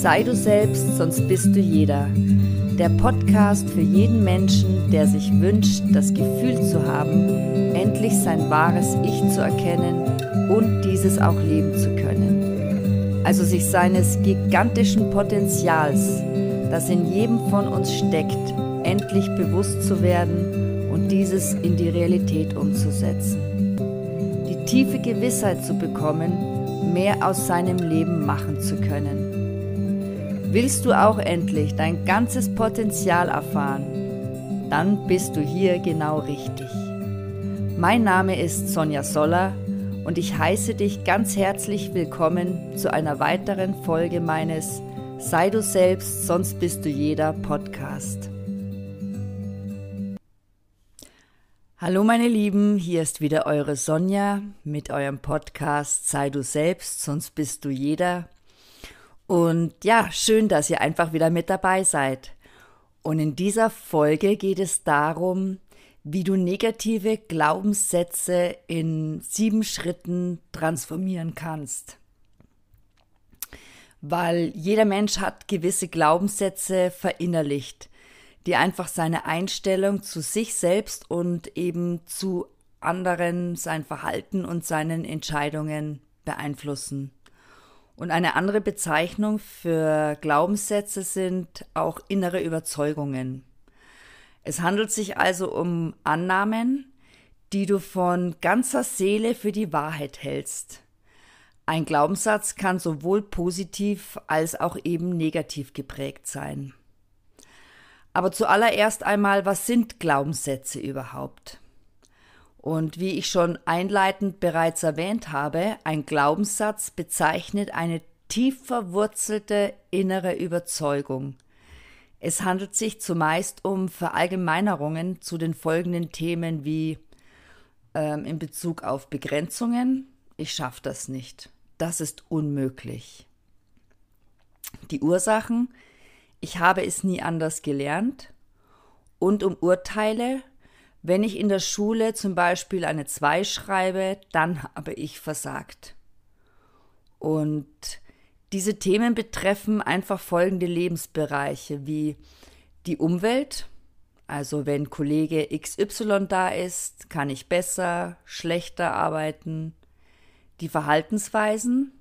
Sei du selbst, sonst bist du jeder. Der Podcast für jeden Menschen, der sich wünscht, das Gefühl zu haben, endlich sein wahres Ich zu erkennen und dieses auch leben zu können. Also sich seines gigantischen Potenzials, das in jedem von uns steckt, endlich bewusst zu werden und dieses in die Realität umzusetzen. Die tiefe Gewissheit zu bekommen, mehr aus seinem Leben machen zu können Willst du auch endlich dein ganzes Potenzial erfahren? Dann bist du hier genau richtig. Mein Name ist Sonja Soller und ich heiße dich ganz herzlich willkommen zu einer weiteren Folge meines Sei du selbst, sonst bist du jeder Podcast. Hallo meine Lieben, hier ist wieder eure Sonja mit eurem Podcast Sei du selbst, sonst bist du jeder. Und ja, schön, dass ihr einfach wieder mit dabei seid. Und in dieser Folge geht es darum, wie du negative Glaubenssätze in sieben Schritten transformieren kannst. Weil jeder Mensch hat gewisse Glaubenssätze verinnerlicht, die einfach seine Einstellung zu sich selbst und eben zu anderen, sein Verhalten und seinen Entscheidungen beeinflussen. Und eine andere Bezeichnung für Glaubenssätze sind auch innere Überzeugungen. Es handelt sich also um Annahmen, die du von ganzer Seele für die Wahrheit hältst. Ein Glaubenssatz kann sowohl positiv als auch eben negativ geprägt sein. Aber zuallererst einmal, was sind Glaubenssätze überhaupt? Und wie ich schon einleitend bereits erwähnt habe, ein Glaubenssatz bezeichnet eine tief verwurzelte innere Überzeugung. Es handelt sich zumeist um Verallgemeinerungen zu den folgenden Themen wie ähm, in Bezug auf Begrenzungen, ich schaffe das nicht, das ist unmöglich. Die Ursachen, ich habe es nie anders gelernt und um Urteile, wenn ich in der Schule zum Beispiel eine 2 schreibe, dann habe ich versagt. Und diese Themen betreffen einfach folgende Lebensbereiche wie die Umwelt, also wenn Kollege XY da ist, kann ich besser, schlechter arbeiten. Die Verhaltensweisen,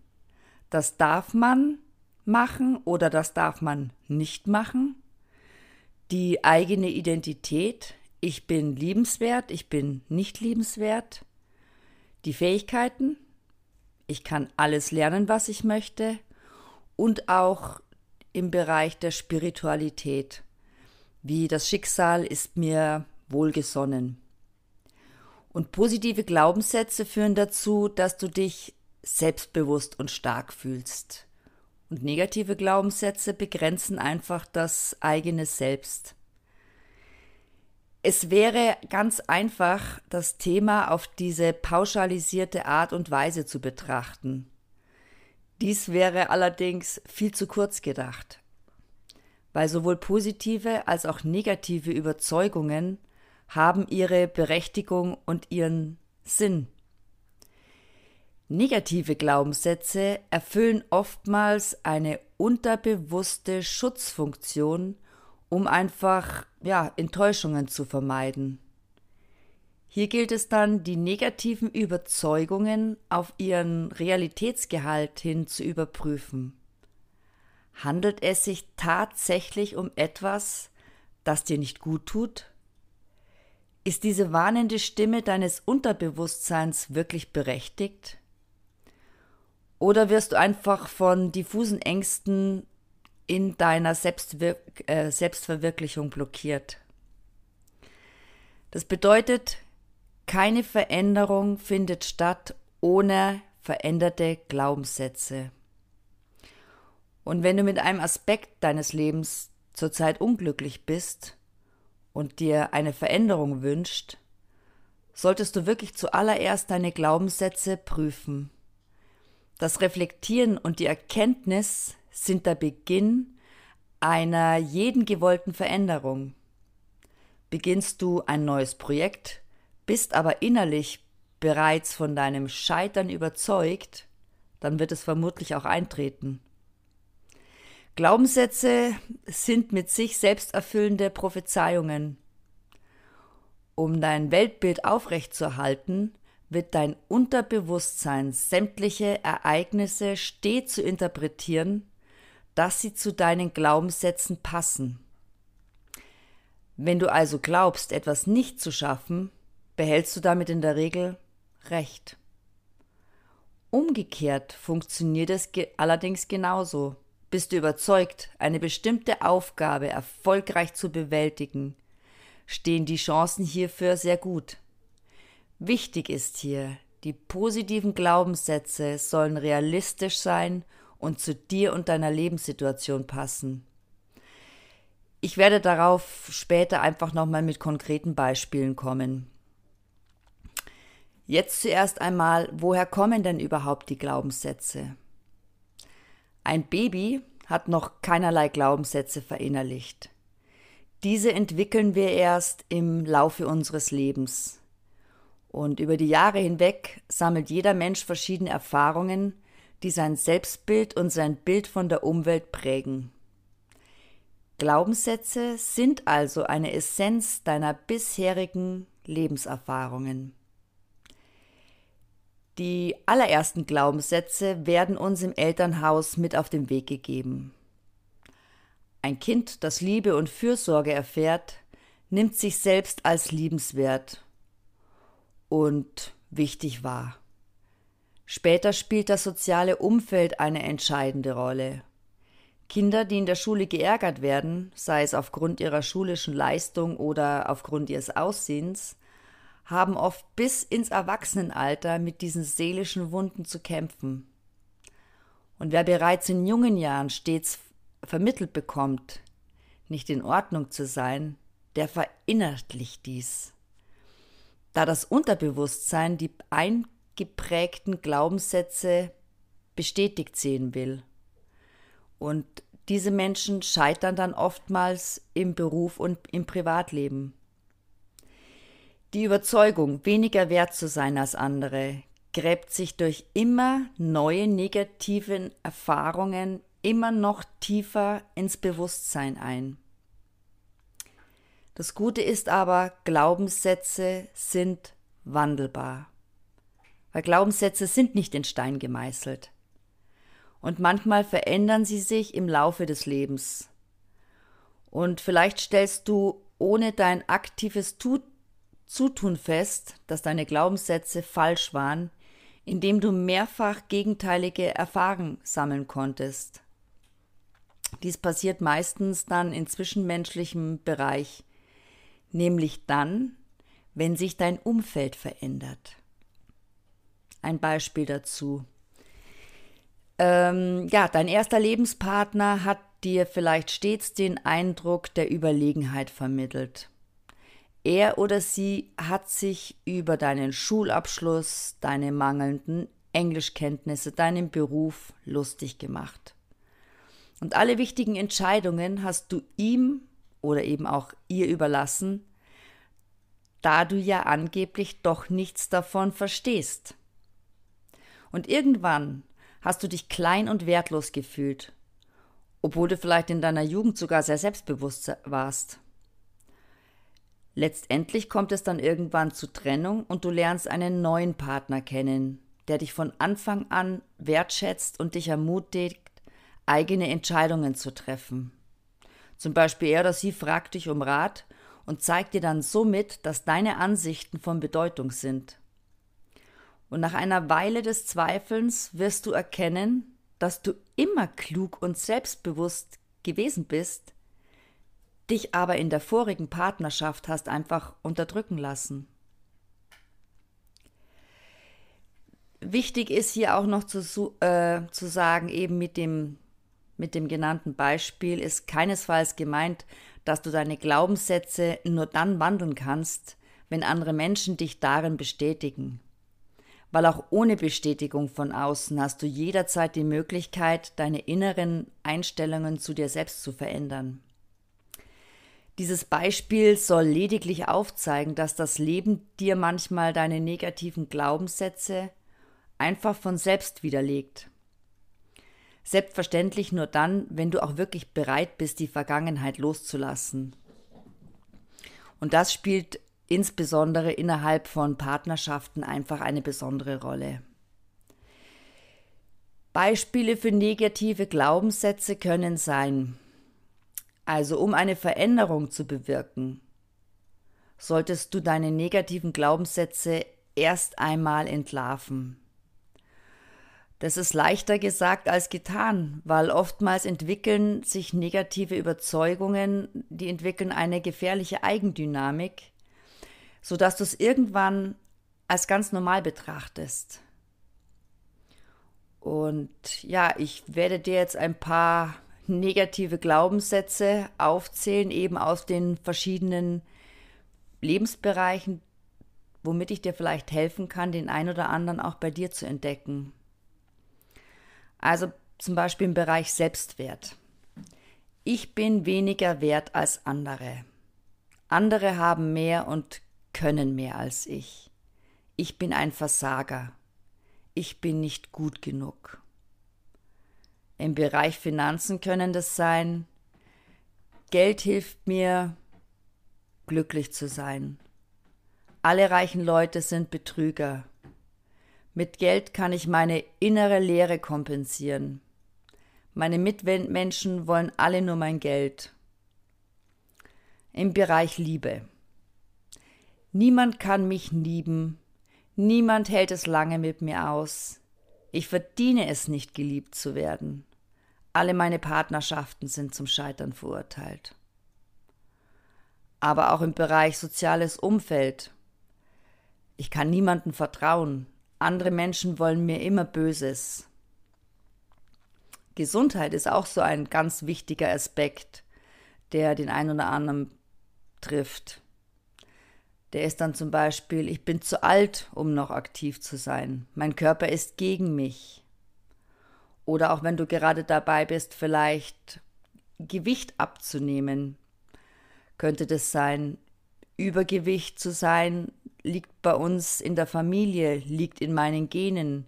das darf man machen oder das darf man nicht machen. Die eigene Identität, ich bin liebenswert, ich bin nicht liebenswert. Die Fähigkeiten, ich kann alles lernen, was ich möchte. Und auch im Bereich der Spiritualität, wie das Schicksal ist mir wohlgesonnen. Und positive Glaubenssätze führen dazu, dass du dich selbstbewusst und stark fühlst. Und negative Glaubenssätze begrenzen einfach das eigene Selbst. Es wäre ganz einfach, das Thema auf diese pauschalisierte Art und Weise zu betrachten. Dies wäre allerdings viel zu kurz gedacht, weil sowohl positive als auch negative Überzeugungen haben ihre Berechtigung und ihren Sinn. Negative Glaubenssätze erfüllen oftmals eine unterbewusste Schutzfunktion um einfach ja, Enttäuschungen zu vermeiden. Hier gilt es dann, die negativen Überzeugungen auf ihren Realitätsgehalt hin zu überprüfen. Handelt es sich tatsächlich um etwas, das dir nicht gut tut? Ist diese warnende Stimme deines Unterbewusstseins wirklich berechtigt? Oder wirst du einfach von diffusen Ängsten in deiner Selbstwir äh, Selbstverwirklichung blockiert. Das bedeutet, keine Veränderung findet statt ohne veränderte Glaubenssätze. Und wenn du mit einem Aspekt deines Lebens zurzeit unglücklich bist und dir eine Veränderung wünscht, solltest du wirklich zuallererst deine Glaubenssätze prüfen. Das Reflektieren und die Erkenntnis sind der Beginn einer jeden gewollten Veränderung. Beginnst du ein neues Projekt, bist aber innerlich bereits von deinem Scheitern überzeugt, dann wird es vermutlich auch eintreten. Glaubenssätze sind mit sich selbst erfüllende Prophezeiungen. Um dein Weltbild aufrechtzuerhalten, wird dein Unterbewusstsein sämtliche Ereignisse stets zu interpretieren, dass sie zu deinen Glaubenssätzen passen. Wenn du also glaubst, etwas nicht zu schaffen, behältst du damit in der Regel Recht. Umgekehrt funktioniert es ge allerdings genauso. Bist du überzeugt, eine bestimmte Aufgabe erfolgreich zu bewältigen, stehen die Chancen hierfür sehr gut. Wichtig ist hier, die positiven Glaubenssätze sollen realistisch sein und zu dir und deiner Lebenssituation passen. Ich werde darauf später einfach nochmal mit konkreten Beispielen kommen. Jetzt zuerst einmal, woher kommen denn überhaupt die Glaubenssätze? Ein Baby hat noch keinerlei Glaubenssätze verinnerlicht. Diese entwickeln wir erst im Laufe unseres Lebens. Und über die Jahre hinweg sammelt jeder Mensch verschiedene Erfahrungen, die sein Selbstbild und sein Bild von der Umwelt prägen. Glaubenssätze sind also eine Essenz deiner bisherigen Lebenserfahrungen. Die allerersten Glaubenssätze werden uns im Elternhaus mit auf den Weg gegeben. Ein Kind, das Liebe und Fürsorge erfährt, nimmt sich selbst als liebenswert und wichtig wahr. Später spielt das soziale Umfeld eine entscheidende Rolle. Kinder, die in der Schule geärgert werden, sei es aufgrund ihrer schulischen Leistung oder aufgrund ihres Aussehens, haben oft bis ins Erwachsenenalter mit diesen seelischen Wunden zu kämpfen. Und wer bereits in jungen Jahren stets vermittelt bekommt, nicht in Ordnung zu sein, der verinnerlicht dies. Da das Unterbewusstsein die eingeprägten Glaubenssätze bestätigt sehen will. Und diese Menschen scheitern dann oftmals im Beruf und im Privatleben. Die Überzeugung, weniger wert zu sein als andere, gräbt sich durch immer neue negative Erfahrungen immer noch tiefer ins Bewusstsein ein. Das Gute ist aber, Glaubenssätze sind wandelbar. Weil Glaubenssätze sind nicht in Stein gemeißelt. Und manchmal verändern sie sich im Laufe des Lebens. Und vielleicht stellst du ohne dein aktives Tun Zutun fest, dass deine Glaubenssätze falsch waren, indem du mehrfach gegenteilige Erfahrungen sammeln konntest. Dies passiert meistens dann in zwischenmenschlichem Bereich, nämlich dann, wenn sich dein Umfeld verändert. Ein Beispiel dazu. Ähm, ja, dein erster Lebenspartner hat dir vielleicht stets den Eindruck der Überlegenheit vermittelt. Er oder sie hat sich über deinen Schulabschluss, deine mangelnden Englischkenntnisse, deinen Beruf lustig gemacht. Und alle wichtigen Entscheidungen hast du ihm oder eben auch ihr überlassen, da du ja angeblich doch nichts davon verstehst. Und irgendwann hast du dich klein und wertlos gefühlt, obwohl du vielleicht in deiner Jugend sogar sehr selbstbewusst warst. Letztendlich kommt es dann irgendwann zu Trennung und du lernst einen neuen Partner kennen, der dich von Anfang an wertschätzt und dich ermutigt, eigene Entscheidungen zu treffen. Zum Beispiel er oder sie fragt dich um Rat und zeigt dir dann somit, dass deine Ansichten von Bedeutung sind. Und nach einer Weile des Zweifelns wirst du erkennen, dass du immer klug und selbstbewusst gewesen bist, dich aber in der vorigen Partnerschaft hast einfach unterdrücken lassen. Wichtig ist hier auch noch zu, äh, zu sagen, eben mit dem, mit dem genannten Beispiel ist keinesfalls gemeint, dass du deine Glaubenssätze nur dann wandeln kannst, wenn andere Menschen dich darin bestätigen. Weil auch ohne Bestätigung von außen hast du jederzeit die Möglichkeit, deine inneren Einstellungen zu dir selbst zu verändern. Dieses Beispiel soll lediglich aufzeigen, dass das Leben dir manchmal deine negativen Glaubenssätze einfach von selbst widerlegt. Selbstverständlich nur dann, wenn du auch wirklich bereit bist, die Vergangenheit loszulassen. Und das spielt insbesondere innerhalb von Partnerschaften einfach eine besondere Rolle. Beispiele für negative Glaubenssätze können sein, also um eine Veränderung zu bewirken, solltest du deine negativen Glaubenssätze erst einmal entlarven. Das ist leichter gesagt als getan, weil oftmals entwickeln sich negative Überzeugungen, die entwickeln eine gefährliche Eigendynamik, sodass du es irgendwann als ganz normal betrachtest. Und ja, ich werde dir jetzt ein paar negative Glaubenssätze aufzählen, eben aus den verschiedenen Lebensbereichen, womit ich dir vielleicht helfen kann, den ein oder anderen auch bei dir zu entdecken. Also zum Beispiel im Bereich Selbstwert. Ich bin weniger wert als andere. Andere haben mehr und können mehr als ich. Ich bin ein Versager ich bin nicht gut genug. Im Bereich Finanzen können das sein, Geld hilft mir, glücklich zu sein. Alle reichen Leute sind Betrüger. Mit Geld kann ich meine innere Leere kompensieren. Meine Mitmenschen wollen alle nur mein Geld. Im Bereich Liebe. Niemand kann mich lieben, Niemand hält es lange mit mir aus. Ich verdiene es nicht, geliebt zu werden. Alle meine Partnerschaften sind zum Scheitern verurteilt. Aber auch im Bereich soziales Umfeld. Ich kann niemandem vertrauen. Andere Menschen wollen mir immer Böses. Gesundheit ist auch so ein ganz wichtiger Aspekt, der den einen oder anderen trifft. Der ist dann zum Beispiel, ich bin zu alt, um noch aktiv zu sein. Mein Körper ist gegen mich. Oder auch wenn du gerade dabei bist, vielleicht Gewicht abzunehmen, könnte das sein. Übergewicht zu sein liegt bei uns in der Familie, liegt in meinen Genen.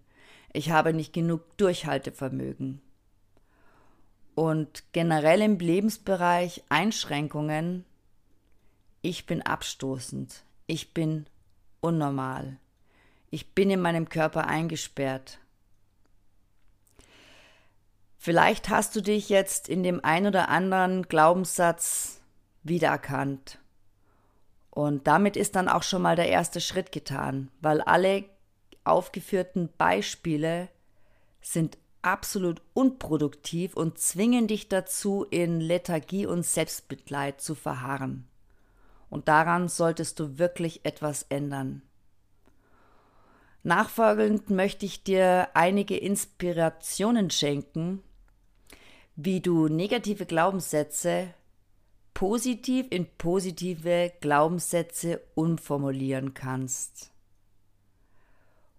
Ich habe nicht genug Durchhaltevermögen. Und generell im Lebensbereich Einschränkungen. Ich bin abstoßend ich bin unnormal. Ich bin in meinem Körper eingesperrt. Vielleicht hast du dich jetzt in dem ein oder anderen Glaubenssatz wiedererkannt. Und damit ist dann auch schon mal der erste Schritt getan, weil alle aufgeführten Beispiele sind absolut unproduktiv und zwingen dich dazu, in Lethargie und Selbstmitleid zu verharren und daran solltest du wirklich etwas ändern. Nachfolgend möchte ich dir einige Inspirationen schenken, wie du negative Glaubenssätze positiv in positive Glaubenssätze umformulieren kannst.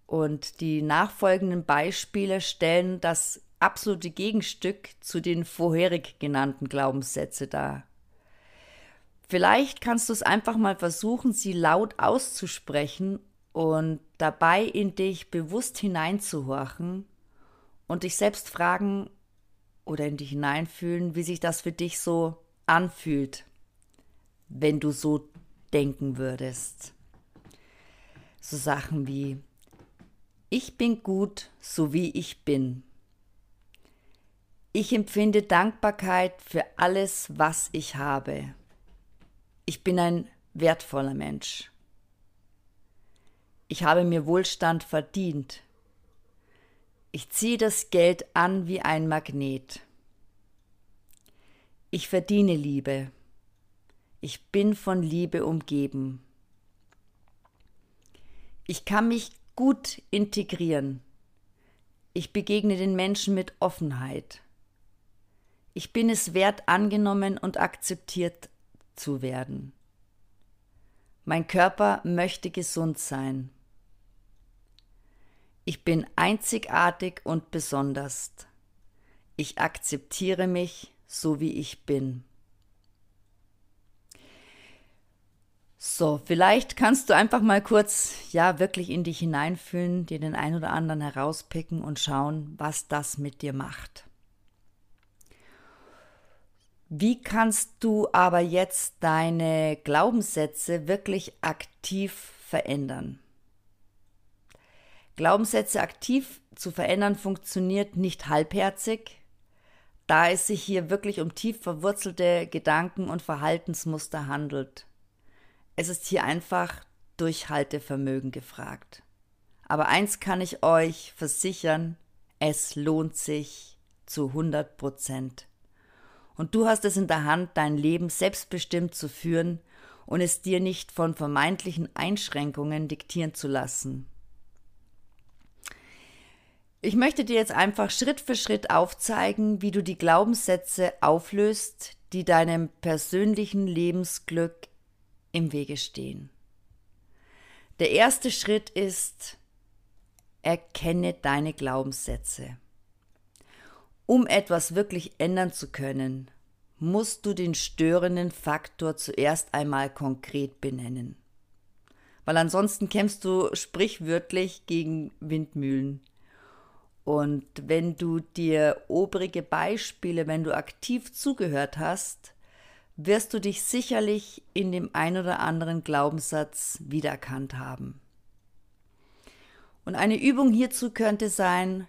Und die nachfolgenden Beispiele stellen das absolute Gegenstück zu den vorherig genannten Glaubenssätze dar. Vielleicht kannst du es einfach mal versuchen, sie laut auszusprechen und dabei in dich bewusst hineinzuhorchen und dich selbst fragen oder in dich hineinfühlen, wie sich das für dich so anfühlt, wenn du so denken würdest. So Sachen wie Ich bin gut, so wie ich bin. Ich empfinde Dankbarkeit für alles, was ich habe. Ich bin ein wertvoller Mensch. Ich habe mir Wohlstand verdient. Ich ziehe das Geld an wie ein Magnet. Ich verdiene Liebe. Ich bin von Liebe umgeben. Ich kann mich gut integrieren. Ich begegne den Menschen mit Offenheit. Ich bin es wert, angenommen und akzeptiert zu werden. Mein Körper möchte gesund sein. Ich bin einzigartig und besonders. Ich akzeptiere mich so wie ich bin. So, vielleicht kannst du einfach mal kurz, ja, wirklich in dich hineinfühlen, dir den ein oder anderen herauspicken und schauen, was das mit dir macht. Wie kannst du aber jetzt deine Glaubenssätze wirklich aktiv verändern? Glaubenssätze aktiv zu verändern funktioniert nicht halbherzig, da es sich hier wirklich um tief verwurzelte Gedanken und Verhaltensmuster handelt. Es ist hier einfach Durchhaltevermögen gefragt. Aber eins kann ich euch versichern, es lohnt sich zu 100 Prozent. Und du hast es in der Hand, dein Leben selbstbestimmt zu führen und es dir nicht von vermeintlichen Einschränkungen diktieren zu lassen. Ich möchte dir jetzt einfach Schritt für Schritt aufzeigen, wie du die Glaubenssätze auflöst, die deinem persönlichen Lebensglück im Wege stehen. Der erste Schritt ist, erkenne deine Glaubenssätze. Um etwas wirklich ändern zu können, musst du den störenden Faktor zuerst einmal konkret benennen. Weil ansonsten kämpfst du sprichwörtlich gegen Windmühlen. Und wenn du dir obrige Beispiele, wenn du aktiv zugehört hast, wirst du dich sicherlich in dem ein oder anderen Glaubenssatz wiedererkannt haben. Und eine Übung hierzu könnte sein,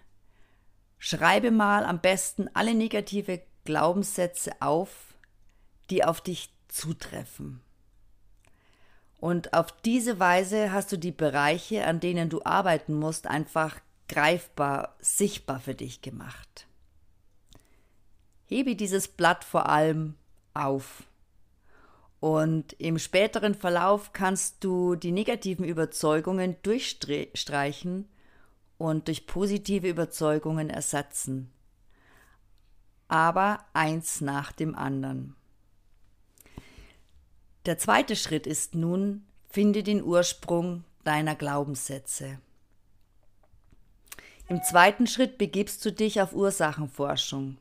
schreibe mal am besten alle negative Glaubenssätze auf, die auf dich zutreffen. Und auf diese Weise hast du die Bereiche, an denen du arbeiten musst, einfach greifbar, sichtbar für dich gemacht. Hebe dieses Blatt vor allem auf. Und im späteren Verlauf kannst du die negativen Überzeugungen durchstreichen und durch positive Überzeugungen ersetzen. Aber eins nach dem anderen. Der zweite Schritt ist nun, finde den Ursprung deiner Glaubenssätze. Im zweiten Schritt begibst du dich auf Ursachenforschung.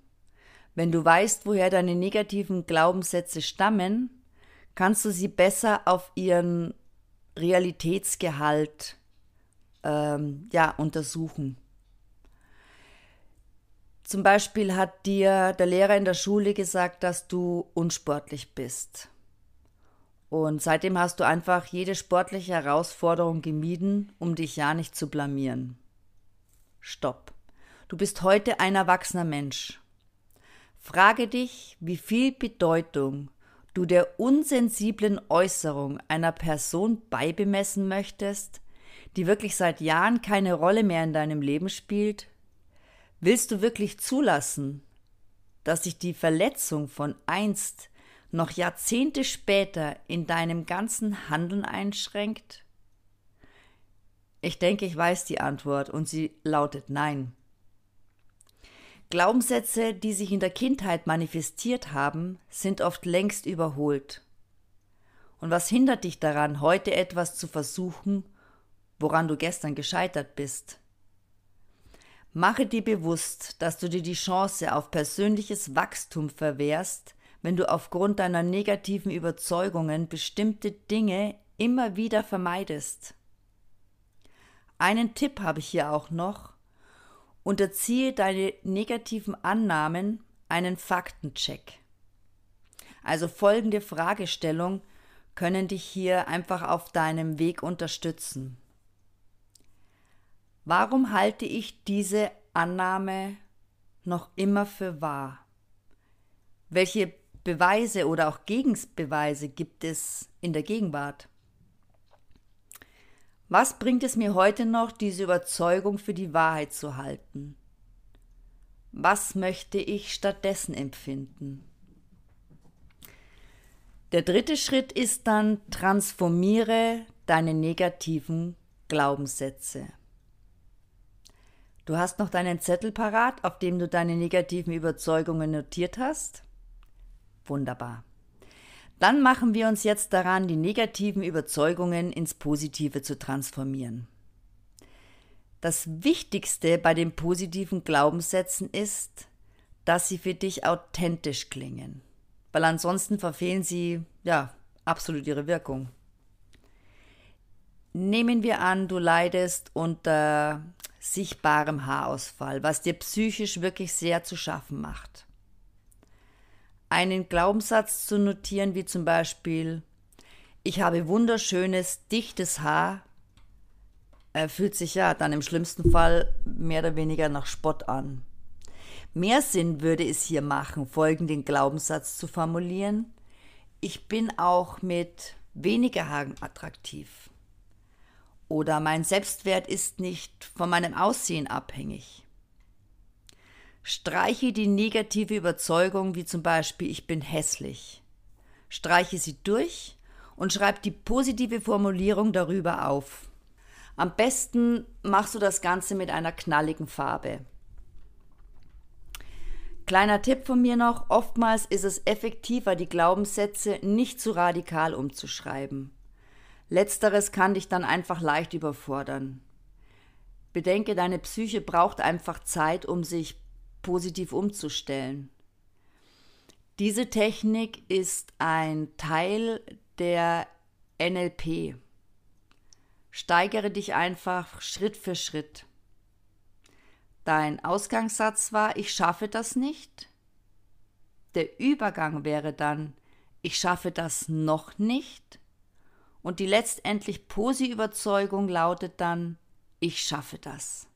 Wenn du weißt, woher deine negativen Glaubenssätze stammen, kannst du sie besser auf ihren Realitätsgehalt ähm, ja, untersuchen. Zum Beispiel hat dir der Lehrer in der Schule gesagt, dass du unsportlich bist. Und seitdem hast du einfach jede sportliche Herausforderung gemieden, um dich ja nicht zu blamieren. Stopp. Du bist heute ein erwachsener Mensch. Frage dich, wie viel Bedeutung du der unsensiblen Äußerung einer Person beibemessen möchtest, die wirklich seit Jahren keine Rolle mehr in deinem Leben spielt? Willst du wirklich zulassen, dass sich die Verletzung von einst noch Jahrzehnte später in deinem ganzen Handeln einschränkt? Ich denke, ich weiß die Antwort und sie lautet Nein. Glaubenssätze, die sich in der Kindheit manifestiert haben, sind oft längst überholt. Und was hindert dich daran, heute etwas zu versuchen, woran du gestern gescheitert bist? Mache dir bewusst, dass du dir die Chance auf persönliches Wachstum verwehrst, wenn du aufgrund deiner negativen Überzeugungen bestimmte Dinge immer wieder vermeidest. Einen Tipp habe ich hier auch noch. Unterziehe deine negativen Annahmen einen Faktencheck. Also folgende Fragestellung können dich hier einfach auf deinem Weg unterstützen. Warum halte ich diese Annahme noch immer für wahr? Welche Beweise oder auch Gegenbeweise gibt es in der Gegenwart? Was bringt es mir heute noch, diese Überzeugung für die Wahrheit zu halten? Was möchte ich stattdessen empfinden? Der dritte Schritt ist dann, transformiere deine negativen Glaubenssätze. Du hast noch deinen Zettel parat, auf dem du deine negativen Überzeugungen notiert hast? Wunderbar. Dann machen wir uns jetzt daran, die negativen Überzeugungen ins Positive zu transformieren. Das Wichtigste bei den positiven Glaubenssätzen ist, dass sie für dich authentisch klingen, weil ansonsten verfehlen sie ja absolut ihre Wirkung. Nehmen wir an, du leidest unter sichtbarem Haarausfall, was dir psychisch wirklich sehr zu schaffen macht. einen Glaubenssatz zu notieren, wie zum Beispiel, ich habe wunderschönes, dichtes Haar, er fühlt sich ja dann im schlimmsten Fall mehr oder weniger nach Spott an. Mehr Sinn würde es hier machen, folgenden Glaubenssatz zu formulieren. Ich bin auch mit weniger Haaren attraktiv. Oder mein Selbstwert ist nicht von meinem Aussehen abhängig. Streiche die negative Überzeugung wie zum Beispiel ich bin hässlich. Streiche sie durch und schreib die positive Formulierung darüber auf. Am besten machst du das Ganze mit einer knalligen Farbe. Kleiner Tipp von mir noch, oftmals ist es effektiver, die Glaubenssätze nicht zu radikal umzuschreiben. Letzteres kann dich dann einfach leicht überfordern. Bedenke, deine Psyche braucht einfach Zeit, um sich positiv umzustellen. Diese Technik ist ein Teil der NLP. Steigere dich einfach Schritt für Schritt. Dein Ausgangssatz war, ich schaffe das nicht. Der Übergang wäre dann, ich schaffe das noch nicht. Und die letztendlich Posi-Überzeugung lautet dann, ich schaffe das.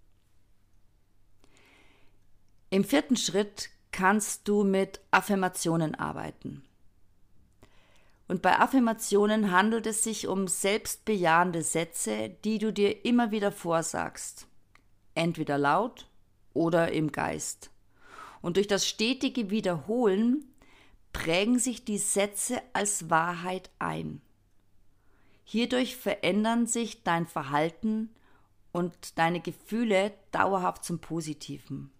Im vierten Schritt kannst du mit Affirmationen arbeiten. Und bei Affirmationen handelt es sich um selbstbejahende Sätze, die du dir immer wieder vorsagst. Entweder laut oder im Geist. Und durch das stetige Wiederholen prägen sich die Sätze als Wahrheit ein. Hierdurch verändern sich dein Verhalten und deine Gefühle dauerhaft zum Positiven.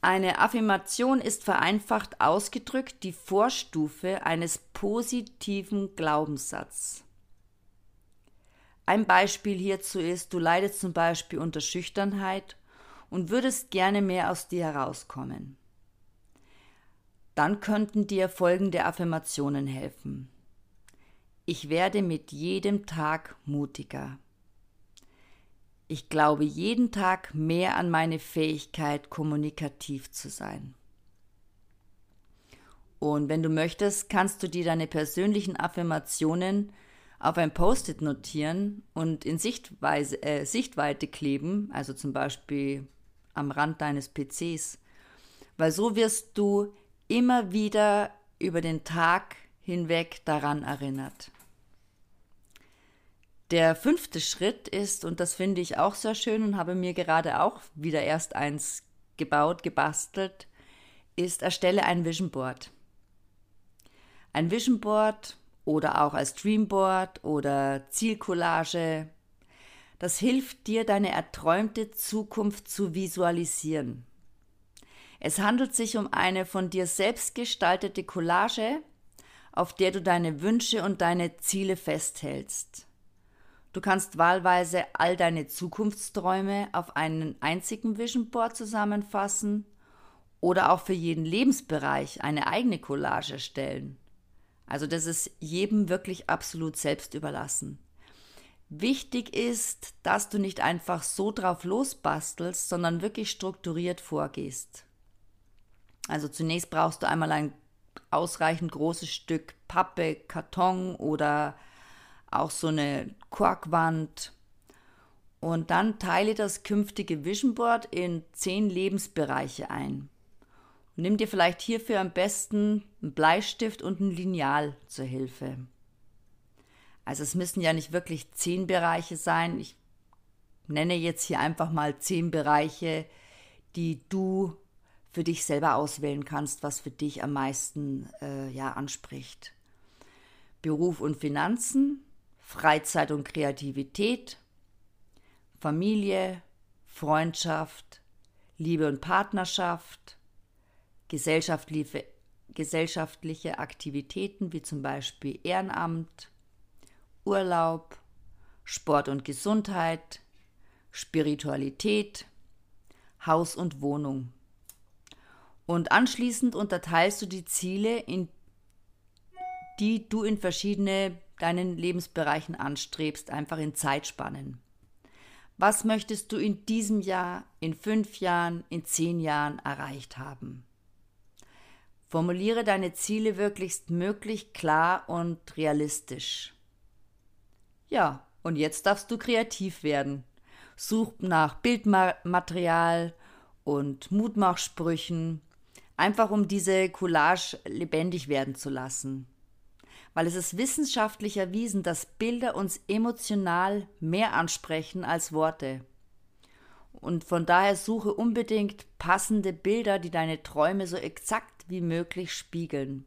Eine Affirmation ist vereinfacht ausgedrückt die Vorstufe eines positiven Glaubenssatzes. Ein Beispiel hierzu ist, du leidest zum Beispiel unter Schüchternheit und würdest gerne mehr aus dir herauskommen. Dann könnten dir folgende Affirmationen helfen. Ich werde mit jedem Tag mutiger. Ich glaube jeden Tag mehr an meine Fähigkeit, kommunikativ zu sein. Und wenn du möchtest, kannst du dir deine persönlichen Affirmationen auf ein Post-it notieren und in Sichtweise, äh, Sichtweite kleben, also zum Beispiel am Rand deines PCs, weil so wirst du immer wieder über den Tag hinweg daran erinnert. Der fünfte Schritt ist, und das finde ich auch sehr schön und habe mir gerade auch wieder erst eins gebaut, gebastelt, ist, erstelle ein Vision Board. Ein Vision Board oder auch als Dreamboard oder Zielcollage, das hilft dir, deine erträumte Zukunft zu visualisieren. Es handelt sich um eine von dir selbst gestaltete Collage, auf der du deine Wünsche und deine Ziele festhältst. Du kannst wahlweise all deine Zukunftsträume auf einen einzigen Vision Board zusammenfassen oder auch für jeden Lebensbereich eine eigene Collage erstellen. Also das ist jedem wirklich absolut selbst überlassen. Wichtig ist, dass du nicht einfach so drauf losbastelst, sondern wirklich strukturiert vorgehst. Also zunächst brauchst du einmal ein ausreichend großes Stück Pappe, Karton oder auch so eine Korkwand. Und dann teile das künftige Vision Board in zehn Lebensbereiche ein. Und nimm dir vielleicht hierfür am besten einen Bleistift und ein Lineal zur Hilfe. Also es müssen ja nicht wirklich zehn Bereiche sein. Ich nenne jetzt hier einfach mal zehn Bereiche, die du für dich selber auswählen kannst, was für dich am meisten äh, ja, anspricht. Beruf und Finanzen, Freizeit und Kreativität, Familie, Freundschaft, Liebe und Partnerschaft, gesellschaftliche, gesellschaftliche Aktivitäten wie zum Beispiel Ehrenamt, Urlaub, Sport und Gesundheit, Spiritualität, Haus und Wohnung. Und anschließend unterteilst du die Ziele, in die du in verschiedene deinen Lebensbereichen anstrebst, einfach in Zeitspannen. Was möchtest du in diesem Jahr, in fünf Jahren, in zehn Jahren erreicht haben? Formuliere deine Ziele wirklichst möglich klar und realistisch. Ja, und jetzt darfst du kreativ werden. Such nach Bildmaterial und Mutmachsprüchen, einfach um diese Collage lebendig werden zu lassen. Weil es ist wissenschaftlich erwiesen, dass Bilder uns emotional mehr ansprechen als Worte. Und von daher suche unbedingt passende Bilder, die deine Träume so exakt wie möglich spiegeln.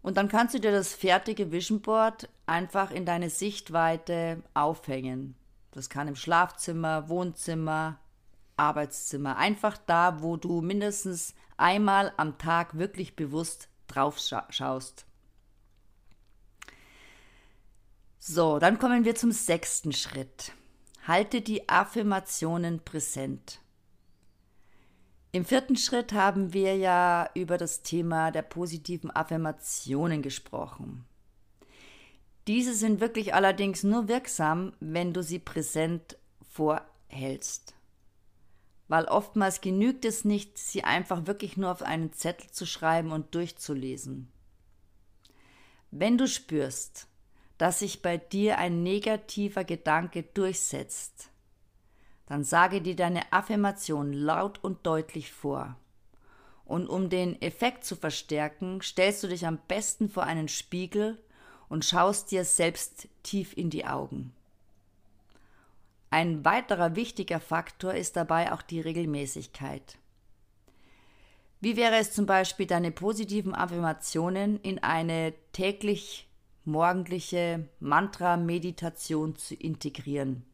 Und dann kannst du dir das fertige Vision Board einfach in deine Sichtweite aufhängen. Das kann im Schlafzimmer, Wohnzimmer, Arbeitszimmer, einfach da, wo du mindestens einmal am Tag wirklich bewusst drauf scha schaust. So, dann kommen wir zum sechsten Schritt. Halte die Affirmationen präsent. Im vierten Schritt haben wir ja über das Thema der positiven Affirmationen gesprochen. Diese sind wirklich allerdings nur wirksam, wenn du sie präsent vorhältst. Weil oftmals genügt es nicht, sie einfach wirklich nur auf einen Zettel zu schreiben und durchzulesen. Wenn du spürst, dass sich bei dir ein negativer Gedanke durchsetzt, dann sage dir deine Affirmation laut und deutlich vor. Und um den Effekt zu verstärken, stellst du dich am besten vor einen Spiegel und schaust dir selbst tief in die Augen. Ein weiterer wichtiger Faktor ist dabei auch die Regelmäßigkeit. Wie wäre es zum Beispiel, deine positiven Affirmationen in eine täglich morgendliche Mantra-Meditation zu integrieren?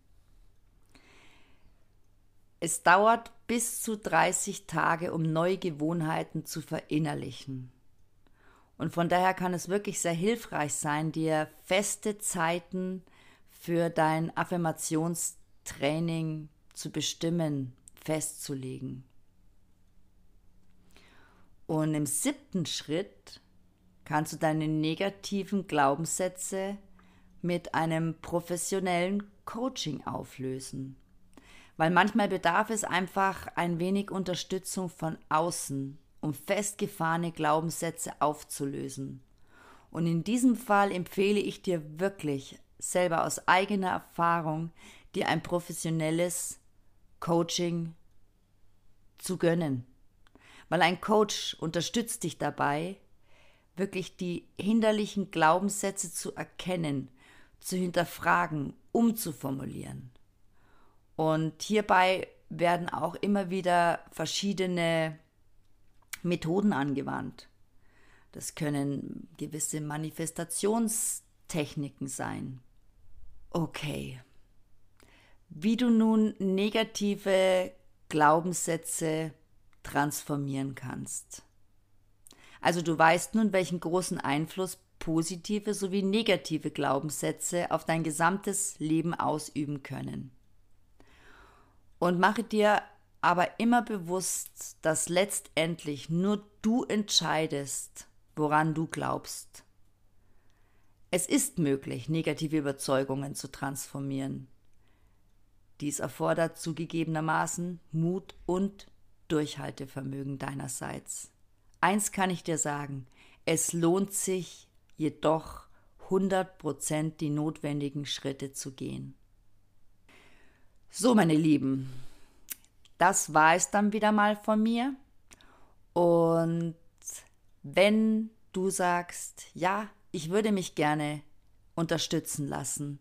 Es dauert bis zu 30 Tage, um neue Gewohnheiten zu verinnerlichen. Und von daher kann es wirklich sehr hilfreich sein, dir feste Zeiten für dein Affirmationstraining zu bestimmen, festzulegen. Und im siebten Schritt kannst du deine negativen Glaubenssätze mit einem professionellen Coaching auflösen weil manchmal bedarf es einfach ein wenig Unterstützung von außen, um festgefahrene Glaubenssätze aufzulösen. Und in diesem Fall empfehle ich dir wirklich, selber aus eigener Erfahrung, dir ein professionelles Coaching zu gönnen. Weil ein Coach unterstützt dich dabei, wirklich die hinderlichen Glaubenssätze zu erkennen, zu hinterfragen, umzuformulieren. Und hierbei werden auch immer wieder verschiedene Methoden angewandt. Das können gewisse Manifestationstechniken sein. Okay. Wie du nun negative Glaubenssätze transformieren kannst. Also du weißt nun, welchen großen Einfluss positive sowie negative Glaubenssätze auf dein gesamtes Leben ausüben können. Und mache dir aber immer bewusst, dass letztendlich nur du entscheidest, woran du glaubst. Es ist möglich, negative Überzeugungen zu transformieren. Dies erfordert zugegebenermaßen Mut und Durchhaltevermögen deinerseits. Eins kann ich dir sagen, es lohnt sich jedoch 100% die notwendigen Schritte zu gehen. So, meine Lieben, das war es dann wieder mal von mir. Und wenn du sagst, ja, ich würde mich gerne unterstützen lassen,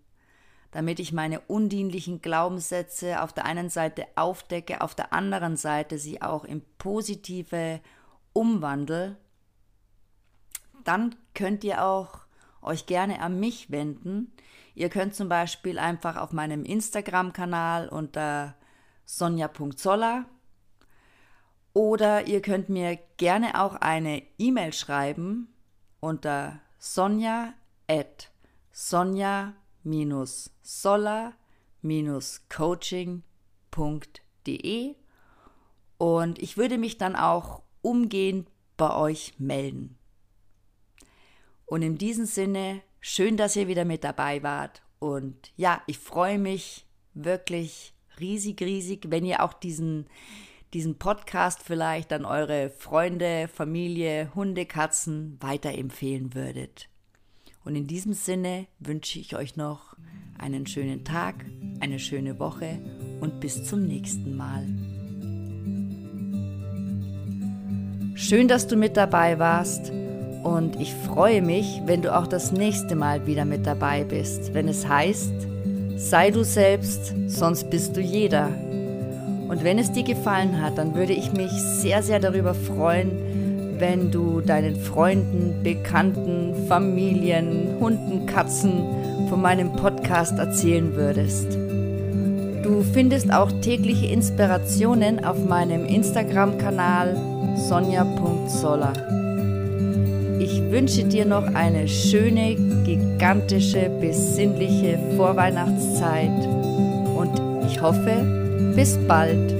damit ich meine undienlichen Glaubenssätze auf der einen Seite aufdecke, auf der anderen Seite sie auch in positive umwandle, dann könnt ihr auch euch gerne an mich wenden. Ihr könnt zum Beispiel einfach auf meinem Instagram-Kanal unter sonja.zolla oder ihr könnt mir gerne auch eine E-Mail schreiben unter sonja at sonja-solla-coaching.de und ich würde mich dann auch umgehend bei euch melden. Und in diesem Sinne, schön, dass ihr wieder mit dabei wart. Und ja, ich freue mich wirklich riesig, riesig, wenn ihr auch diesen, diesen Podcast vielleicht an eure Freunde, Familie, Hunde, Katzen weiterempfehlen würdet. Und in diesem Sinne wünsche ich euch noch einen schönen Tag, eine schöne Woche und bis zum nächsten Mal. Schön, dass du mit dabei warst und ich freue mich, wenn du auch das nächste Mal wieder mit dabei bist, wenn es heißt, sei du selbst, sonst bist du jeder. Und wenn es dir gefallen hat, dann würde ich mich sehr, sehr darüber freuen, wenn du deinen Freunden, Bekannten, Familien, Hunden, Katzen von meinem Podcast erzählen würdest. Du findest auch tägliche Inspirationen auf meinem Instagram-Kanal sonja.zoller. Ich wünsche dir noch eine schöne, gigantische, besinnliche Vorweihnachtszeit und ich hoffe, bis bald.